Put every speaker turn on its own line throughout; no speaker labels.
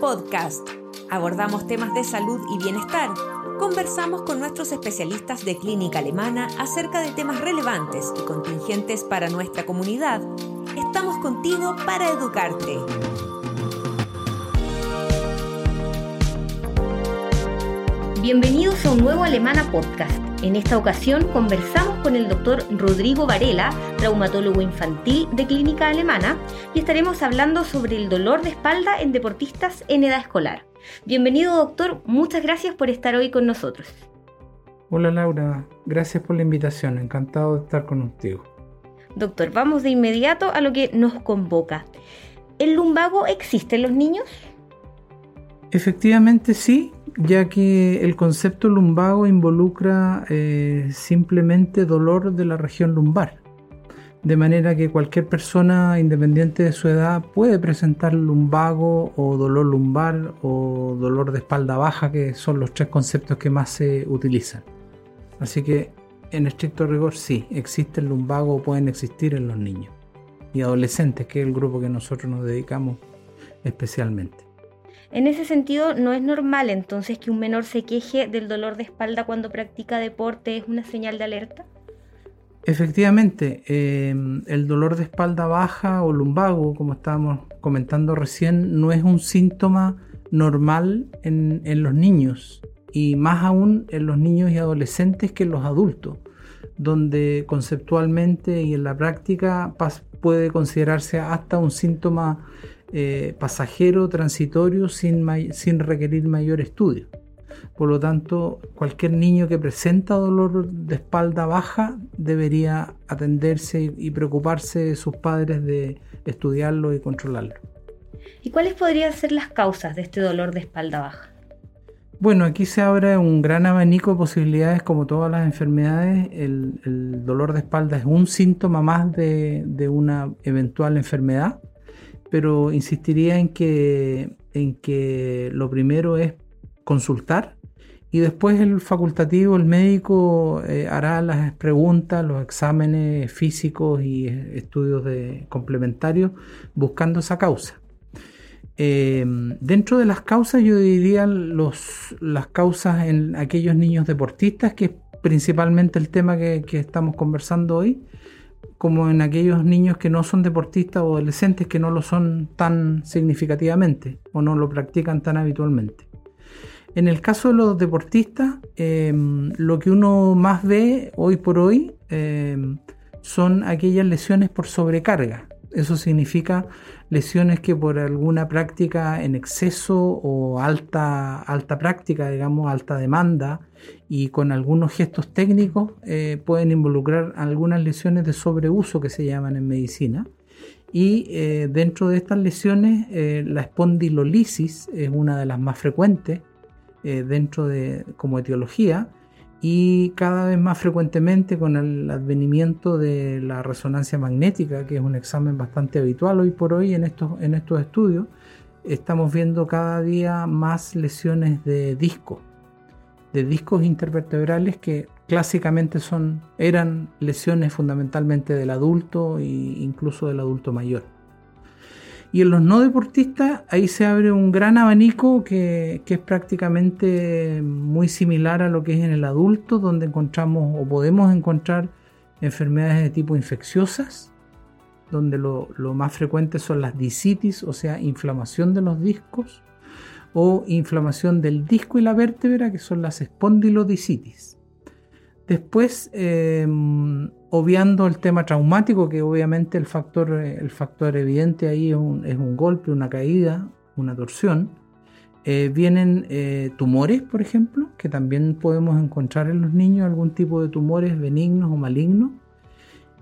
Podcast. Abordamos temas de salud y bienestar. Conversamos con nuestros especialistas de clínica alemana acerca de temas relevantes y contingentes para nuestra comunidad. Estamos contigo para educarte. Bienvenidos a un nuevo Alemana Podcast. En esta ocasión conversamos con el doctor Rodrigo Varela, traumatólogo infantil de Clínica Alemana, y estaremos hablando sobre el dolor de espalda en deportistas en edad escolar. Bienvenido doctor, muchas gracias por estar hoy con nosotros.
Hola Laura, gracias por la invitación, encantado de estar contigo.
Doctor, vamos de inmediato a lo que nos convoca. ¿El lumbago existe en los niños?
Efectivamente sí, ya que el concepto lumbago involucra eh, simplemente dolor de la región lumbar. De manera que cualquier persona, independiente de su edad, puede presentar lumbago o dolor lumbar o dolor de espalda baja, que son los tres conceptos que más se utilizan. Así que, en estricto rigor, sí, existe el lumbago o pueden existir en los niños y adolescentes, que es el grupo que nosotros nos dedicamos especialmente.
En ese sentido, no es normal entonces que un menor se queje del dolor de espalda cuando practica deporte, es una señal de alerta.
Efectivamente, eh, el dolor de espalda baja o lumbago, como estábamos comentando recién, no es un síntoma normal en, en los niños y más aún en los niños y adolescentes que en los adultos, donde conceptualmente y en la práctica puede considerarse hasta un síntoma eh, pasajero, transitorio, sin, sin requerir mayor estudio. Por lo tanto, cualquier niño que presenta dolor de espalda baja debería atenderse y preocuparse de sus padres de estudiarlo y controlarlo.
¿Y cuáles podrían ser las causas de este dolor de espalda baja?
Bueno, aquí se abre un gran abanico de posibilidades, como todas las enfermedades. El, dolor de espalda es un síntoma más de, de una eventual enfermedad pero insistiría en que, en que lo primero es consultar y después el facultativo, el médico, eh, hará las preguntas, los exámenes físicos y estudios de complementarios buscando esa causa. Eh, dentro de las causas yo diría los, las causas en aquellos niños deportistas, que es principalmente el tema que, que estamos conversando hoy, como en aquellos niños que no son deportistas o adolescentes que no lo son tan significativamente o no lo practican tan habitualmente. En el caso de los deportistas, em, lo que uno más ve hoy por hoy em, son aquellas lesiones por sobrecarga. Eso significa lesiones que por alguna práctica en exceso o alta, alta práctica, digamos, alta demanda y con algunos gestos técnicos eh, pueden involucrar algunas lesiones de sobreuso que se llaman en medicina. Y eh, dentro de estas lesiones, eh, la espondilolisis es una de las más frecuentes dentro de como etiología y cada vez más frecuentemente con el advenimiento de la resonancia magnética, que es un examen bastante habitual hoy por hoy en estos, en estos estudios, estamos viendo cada día más lesiones de disco, de discos intervertebrales que clásicamente son, eran lesiones fundamentalmente del adulto e incluso del adulto mayor. Y en los no deportistas ahí se abre un gran abanico que, es prácticamente muy similar a lo que es en el adulto, donde encontramos o podemos encontrar enfermedades de tipo infecciosas, donde lo, lo más frecuente son las disitis, o sea, inflamación de los discos, o inflamación del disco y la vértebra, que son las espondilodisitis. Después, em, obviando el tema traumático, que obviamente el factor, el factor evidente ahí es un, golpe, una caída, una torsión. Eh, vienen eh, tumores, por ejemplo, que también podemos encontrar en los niños algún tipo de tumores benignos o malignos.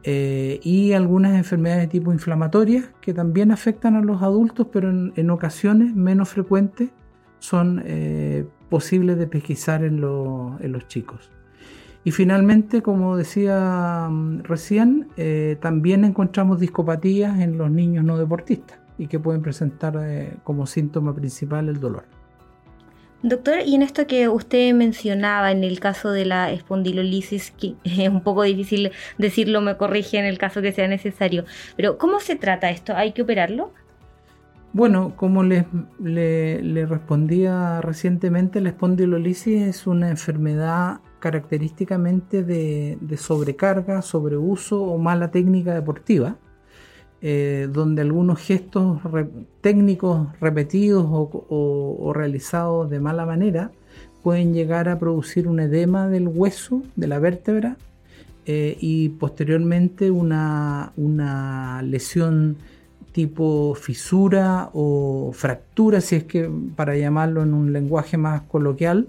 Eh, y algunas enfermedades de tipo inflamatorias que también afectan a los adultos, pero en, ocasiones menos frecuentes son posibles de pesquisar en los chicos. Y finalmente, como decía mm, recién, eh, también encontramos discopatías en los niños no deportistas y que pueden presentar eh, como síntoma principal el dolor.
Doctor, y en esto que usted mencionaba, en el caso de la espondilolisis, que es un poco difícil decirlo, me corrige en el caso que sea necesario, pero ¿cómo se trata esto? ¿Hay que operarlo?
Bueno, como les, le, respondía recientemente, la espondilolisis es una enfermedad característicamente de, sobrecarga, sobreuso o mala técnica deportiva, eh, donde algunos gestos técnicos repetidos o, realizados de mala manera pueden llegar a producir un edema del hueso, de la vértebra, eh, y posteriormente una, una lesión tipo fisura o fractura, si es que para llamarlo en un lenguaje más coloquial,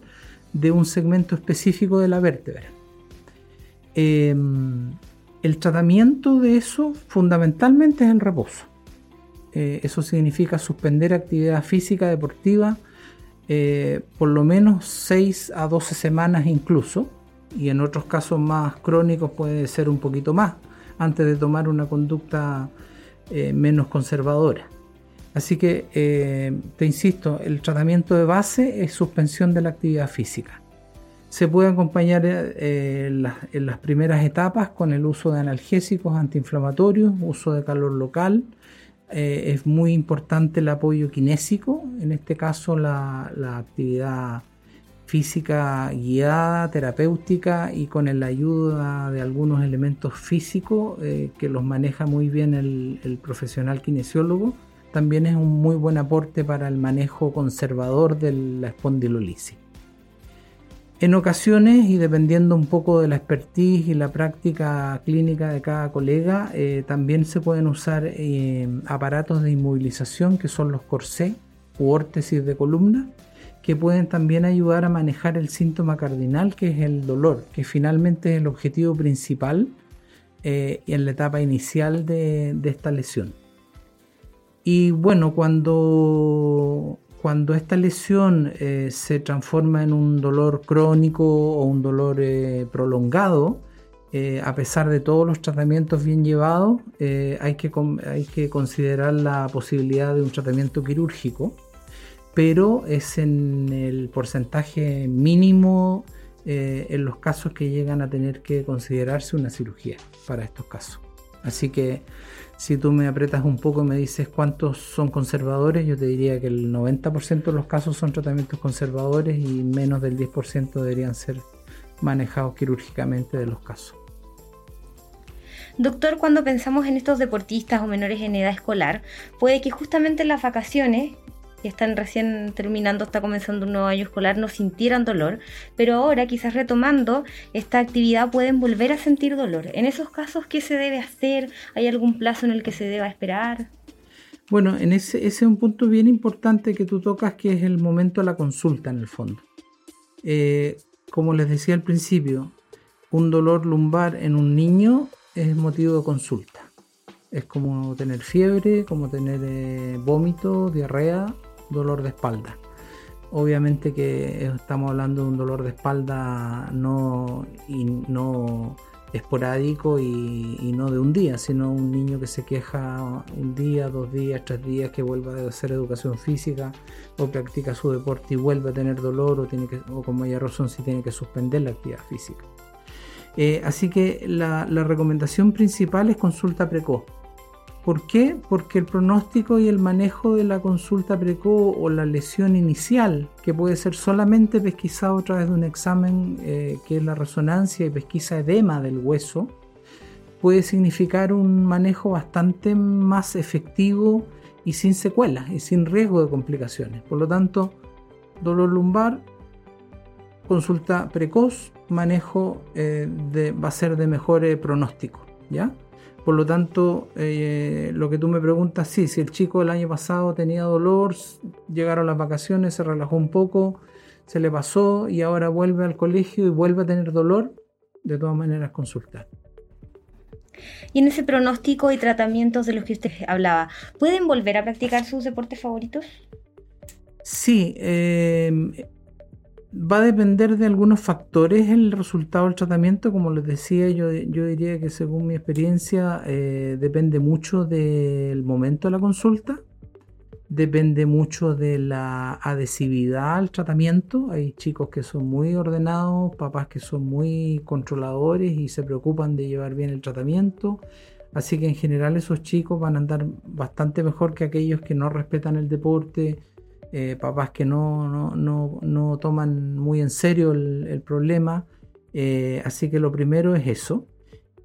de un segmento específico de la vértebra. Em, el tratamiento de eso fundamentalmente es el reposo. Eh, eso significa suspender actividad física deportiva eh, por lo menos 6 a 12 semanas incluso, y en otros casos más crónicos puede ser un poquito más, antes de tomar una conducta eh, menos conservadora. Así que, eh, te insisto, el tratamiento de base es suspensión de la actividad física. Se puede acompañar eh, en, las, primeras etapas con el uso de analgésicos antiinflamatorios, uso de calor local. es muy importante el apoyo kinésico, en este caso la, actividad física guiada, terapéutica y con la ayuda de algunos elementos físicos eh, que los maneja muy bien el, profesional kinesiólogo, también es un muy buen aporte para el manejo conservador de la espondilolisis. En ocasiones, y dependiendo un poco de la expertise y la práctica clínica de cada colega, eh, también se pueden usar eh, aparatos de inmovilización que son los corsés u órtesis de columna, que pueden también ayudar a manejar el síntoma cardinal que es el dolor, que finalmente es el objetivo principal eh, en la etapa inicial de, esta lesión. Y bueno, cuando, cuando esta lesión eh, se transforma en un dolor crónico o un dolor eh, prolongado, a pesar de todos los tratamientos bien llevados, hay, que, hay que considerar la posibilidad de un tratamiento quirúrgico pero es en el porcentaje mínimo eh, en los casos que llegan a tener que considerarse una cirugía para estos casos. Así que si tú me apretas un poco y me dices cuántos son conservadores, yo te diría que el 90% de los casos son tratamientos conservadores y menos del 10% deberían ser manejados quirúrgicamente de los casos.
Doctor, cuando pensamos en estos deportistas o menores en edad escolar, puede que justamente en las vacaciones que están recién terminando, está comenzando un nuevo año escolar, no sintieran dolor, pero ahora quizás retomando esta actividad pueden volver a sentir dolor. En esos casos, ¿qué se debe hacer? ¿Hay algún plazo en el que se deba esperar?
Bueno, en ese, es un punto bien importante que tú tocas, que es el momento de la consulta en el fondo. Eh, como les decía al principio, un dolor lumbar en un niño es motivo de consulta. Es como tener fiebre, como tener eh, vómito, diarrea dolor de espalda. Obviamente que estamos hablando de un dolor de espalda no, y no esporádico y, no de un día, sino un niño que se queja un día, dos días, tres días, que vuelve a hacer educación física o practica su deporte y vuelve a tener dolor o, tiene que, o con mayor razón si tiene que suspender la actividad física. Eh, así que la recomendación principal es consulta precoz ¿Por qué? Porque el pronóstico y el manejo de la consulta precoz o la lesión inicial, que puede ser solamente pesquisado a través de un examen eh, que es la resonancia y pesquisa edema del hueso, puede significar un manejo bastante más efectivo y sin secuelas y sin riesgo de complicaciones. Por lo tanto, dolor lumbar, consulta precoz, manejo eh, va a ser de mejor eh, pronóstico. ¿Ya? Por lo tanto, eh, lo que tú me preguntas, sí, si el chico el año pasado tenía dolor, llegaron las vacaciones, se relajó un poco, se le pasó y ahora vuelve al colegio y vuelve a tener dolor, de todas maneras consultar.
Y en ese pronóstico y tratamientos de los que usted hablaba, ¿pueden volver a practicar sus deportes favoritos?
Sí, eh, va a depender de algunos factores el resultado del tratamiento. Como les decía, yo, yo diría que según mi experiencia eh, depende mucho del momento de la consulta, depende mucho de la adhesividad al tratamiento. Hay chicos que son muy ordenados, papás que son muy controladores y se preocupan de llevar bien el tratamiento. Así que en general esos chicos van a andar bastante mejor que aquellos que no respetan el deporte, eh, papás que no, no, toman muy en serio el, problema. Eh, así que lo primero es eso.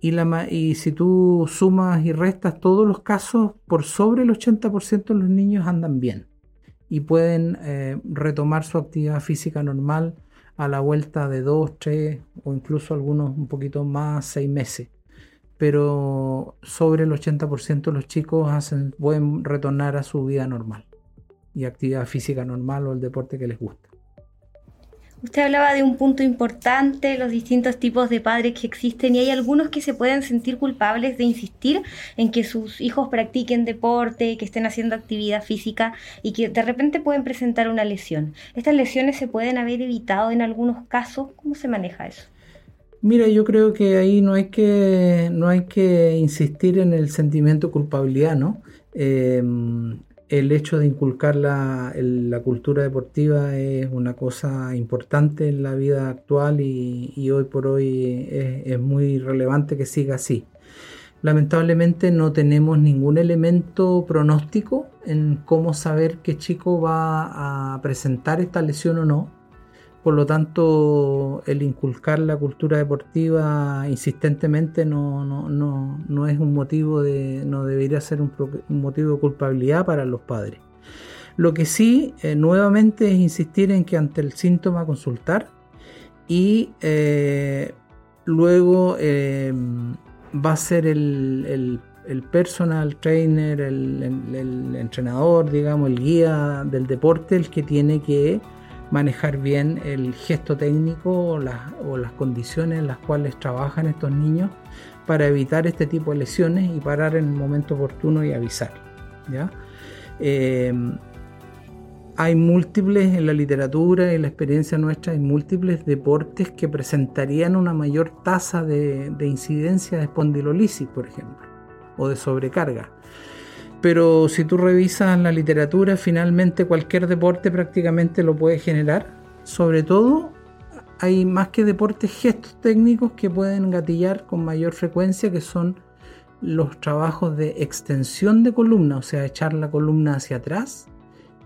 Y, la, y si tú sumas y restas todos los casos, por sobre el 80% de los niños andan bien y pueden eh, retomar su actividad física normal a la vuelta de 2, 3 o incluso algunos un poquito más, 6 meses. Pero sobre el 80% de los chicos hacen, pueden retornar a su vida normal y actividad física normal o el deporte que les gusta.
Usted hablaba de un punto importante, los distintos tipos de padres que existen y hay algunos que se pueden sentir culpables de insistir en que sus hijos practiquen deporte, que estén haciendo actividad física y que de repente pueden presentar una lesión. ¿Estas lesiones se pueden haber evitado en algunos casos? ¿Cómo se maneja eso?
Mira, yo creo que ahí no hay que, no hay que insistir en el sentimiento de culpabilidad, ¿no? Eh, el hecho de inculcar la, cultura deportiva es una cosa importante en la vida actual y, hoy por hoy es, muy relevante que siga así. Lamentablemente no tenemos ningún elemento pronóstico en cómo saber qué chico va a presentar esta lesión o no por lo tanto, el inculcar la cultura deportiva insistentemente no, no, es un motivo de, no debería ser un, motivo de culpabilidad para los padres. Lo que sí, eh, nuevamente, es insistir en que ante el síntoma consultar y eh, luego eh, va a ser el, personal trainer, el, el, entrenador, digamos, el guía del deporte el que tiene que manejar bien el gesto técnico o las, condiciones en las cuales trabajan estos niños para evitar este tipo de lesiones y parar en el momento oportuno y avisar. ¿ya? Em, hay múltiples en la literatura y en la experiencia nuestra, hay múltiples deportes que presentarían una mayor tasa de, de incidencia de espondilolisis, por ejemplo, o de sobrecarga pero si tú revisas la literatura, finalmente cualquier deporte prácticamente lo puede generar. Sobre todo, hay más que deportes gestos técnicos que pueden gatillar con mayor frecuencia, que son los trabajos de extensión de columna, o sea, echar la columna hacia atrás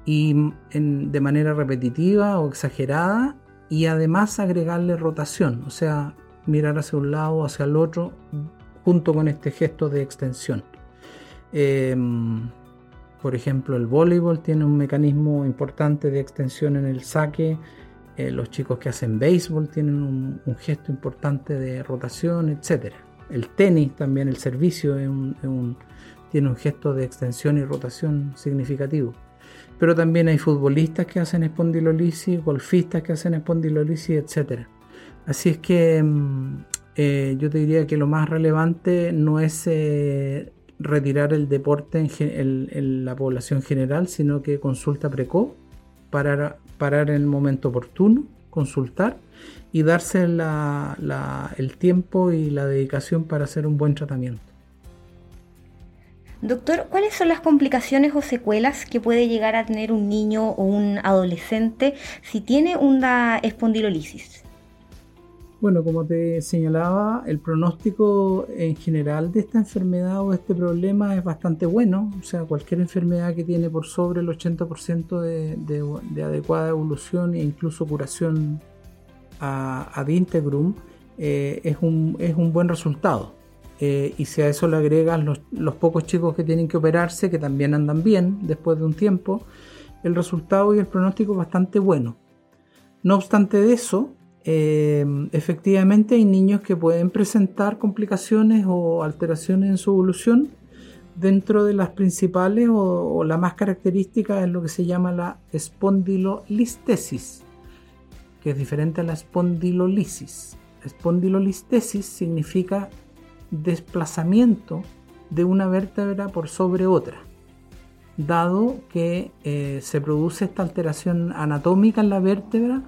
y de manera repetitiva o exagerada y además agregarle rotación, o sea, mirar hacia un lado o hacia el otro junto con este gesto de extensión. Em, por ejemplo, el voleibol tiene un mecanismo importante de extensión en el saque. Eh, los chicos que hacen béisbol tienen un, gesto importante de rotación, etc. El tenis también, el servicio, tiene un gesto de extensión y rotación significativo. Pero también hay futbolistas que hacen espondilolisis, golfistas que hacen espondilolisis, etc. Así es que em, eh, yo te diría que lo más relevante no es eh, retirar el deporte en, la población general, sino que consulta precoz, parar, parar en el momento oportuno, consultar y darse el tiempo y la dedicación para hacer un buen tratamiento.
Doctor, ¿cuáles son las complicaciones o secuelas que puede llegar a tener un niño o un adolescente si tiene una espondilolisis?
Bueno, como te señalaba, el pronóstico en general de esta enfermedad o este problema es bastante bueno. O sea, cualquier enfermedad que tiene por sobre el 80% de, adecuada evolución e incluso curación ad integrum eh, es, un, es, un, buen resultado. Eh, y si a eso le agregas los, los pocos chicos que tienen que operarse, que también andan bien después de un tiempo, el resultado y el pronóstico es bastante bueno. No obstante de eso, Em, efectivamente hay niños que pueden presentar complicaciones o alteraciones en su evolución. Dentro de las principales o, la más característica es lo que se llama la espondilolistesis, que es diferente a la espondilolisis. espondilolistesis significa desplazamiento de una vértebra por sobre otra, dado que eh, se produce esta alteración anatómica en la vértebra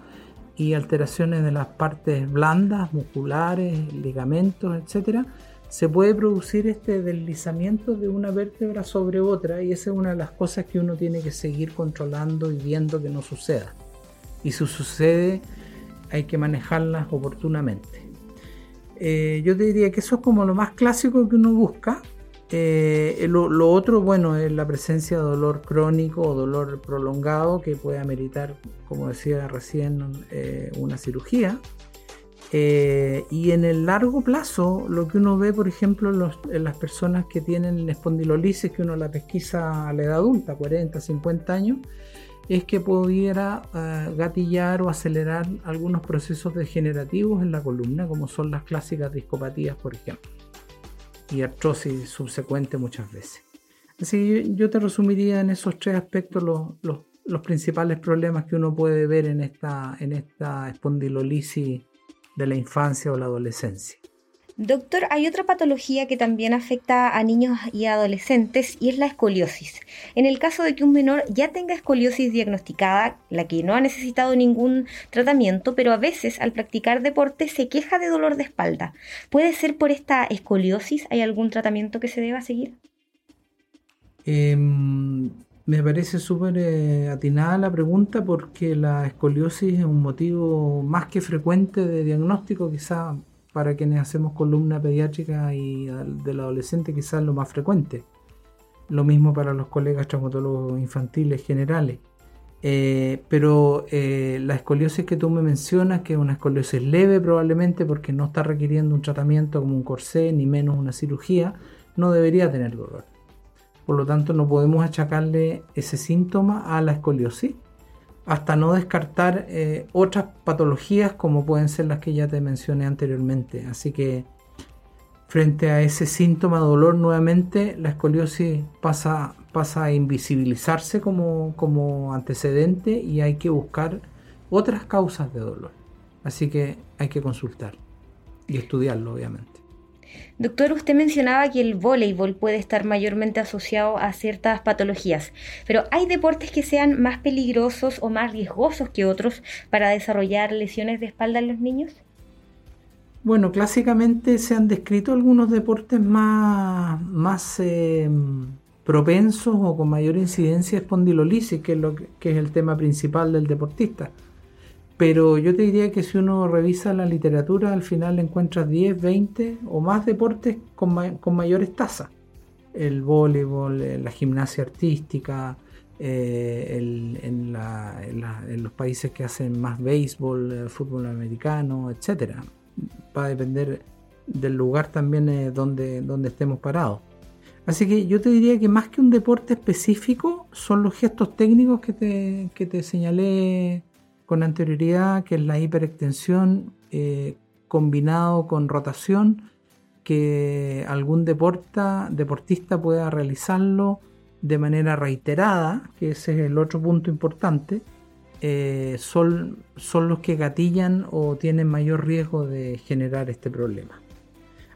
y alteraciones de las partes blandas, musculares, ligamentos, etc., se puede producir este deslizamiento de una vértebra sobre otra y esa es una de las cosas que uno tiene que seguir controlando y viendo que no suceda. Y si sucede, hay que manejarlas oportunamente. Eh, yo te diría que eso es como lo más clásico que uno busca, Eh, lo, otro, bueno, es la presencia de dolor crónico o dolor prolongado que puede ameritar, como decía recién, eh, una cirugía. Eh, y en el largo plazo, lo que uno ve, por ejemplo, en las personas que tienen espondilolisis, que uno la pesquisa a la edad adulta, 40, 50 años, es que pudiera gatillar o acelerar algunos procesos degenerativos en la columna, como son las clásicas discopatías, por ejemplo y artrosis subsecuente muchas veces. Así que yo te resumiría en esos tres aspectos los, los, los, principales problemas que uno puede ver en esta, en esta espondilolisis de la infancia o la adolescencia.
Doctor, hay otra patología que también afecta a niños y adolescentes y es la escoliosis. En el caso de que un menor ya tenga escoliosis diagnosticada, la que no ha necesitado ningún tratamiento, pero a veces al practicar deporte se queja de dolor de espalda. ¿Puede ser por esta escoliosis? ¿Hay algún tratamiento que se deba seguir?
Em, me parece súper eh, atinada la pregunta porque la escoliosis es un motivo más que frecuente de diagnóstico, quizá para quienes hacemos columna pediátrica y del adolescente quizás lo más frecuente. Lo mismo para los colegas traumatólogos infantiles generales. Eh, pero eh, la escoliosis que tú me mencionas, que es una escoliosis leve probablemente porque no está requiriendo un tratamiento como un corsé ni menos una cirugía, no debería tener dolor. Por lo tanto, no podemos achacarle ese síntoma a la escoliosis, hasta no descartar eh, otras patologías como pueden ser las que ya te mencioné anteriormente. Así que frente a ese síntoma de dolor nuevamente, la escoliosis pasa, pasa a invisibilizarse como, como antecedente y hay que buscar otras causas de dolor. Así que hay que consultar y estudiarlo, obviamente.
Doctor, usted mencionaba que el voleibol puede estar mayormente asociado a ciertas patologías, pero ¿hay deportes que sean más peligrosos o más riesgosos que otros para desarrollar lesiones de espalda en los niños?
Bueno, clásicamente se han descrito algunos deportes más, más em, propensos o con mayor incidencia de espondilolisis, que es, lo que es el tema principal del deportista. Pero yo te diría que si uno revisa la literatura, al final encuentras 10, 20 o más deportes con, mayores tasas. El voleibol, eh, la gimnasia artística, eh, en, los países que hacen más béisbol, eh, fútbol americano, etc. Va a depender del lugar también donde, donde estemos parados. Así que yo te diría que más que un deporte específico son los gestos técnicos que te, que te señalé con anterioridad, que es la hiperextensión eh, combinado con rotación, que algún deporta, deportista pueda realizarlo de manera reiterada, que ese es el otro punto importante, eh, son, son los que gatillan o tienen mayor riesgo de generar este problema.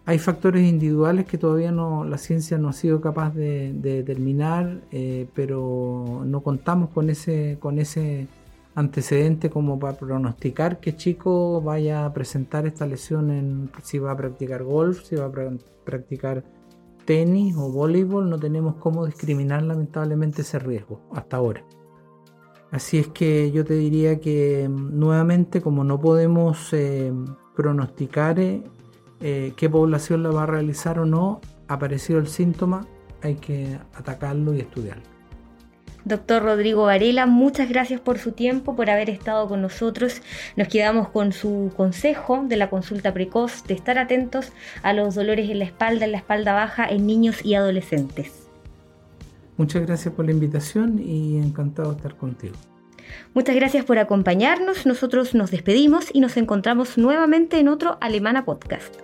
Hay factores individuales que todavía no, la ciencia no ha sido capaz de, determinar, eh, pero no contamos con ese, con ese antecedente como para pronosticar qué chico vaya a presentar esta lesión en si va a practicar golf, si va a practicar tenis o voleibol, no tenemos cómo discriminar lamentablemente ese riesgo hasta ahora. Así es que yo te diría que mm, nuevamente como no podemos eh, pronosticar eh, eh, qué población la va a realizar o no, aparecido el síntoma, hay que atacarlo y estudiarlo.
Doctor Rodrigo Varela, muchas gracias por su tiempo, por haber estado con nosotros. Nos quedamos con su consejo de la consulta precoz, de estar atentos a los dolores en la espalda, en la espalda baja, en niños y adolescentes.
Muchas gracias por la invitación y encantado de estar contigo.
Muchas gracias por acompañarnos. Nosotros nos despedimos y nos encontramos nuevamente en otro Alemana Podcast.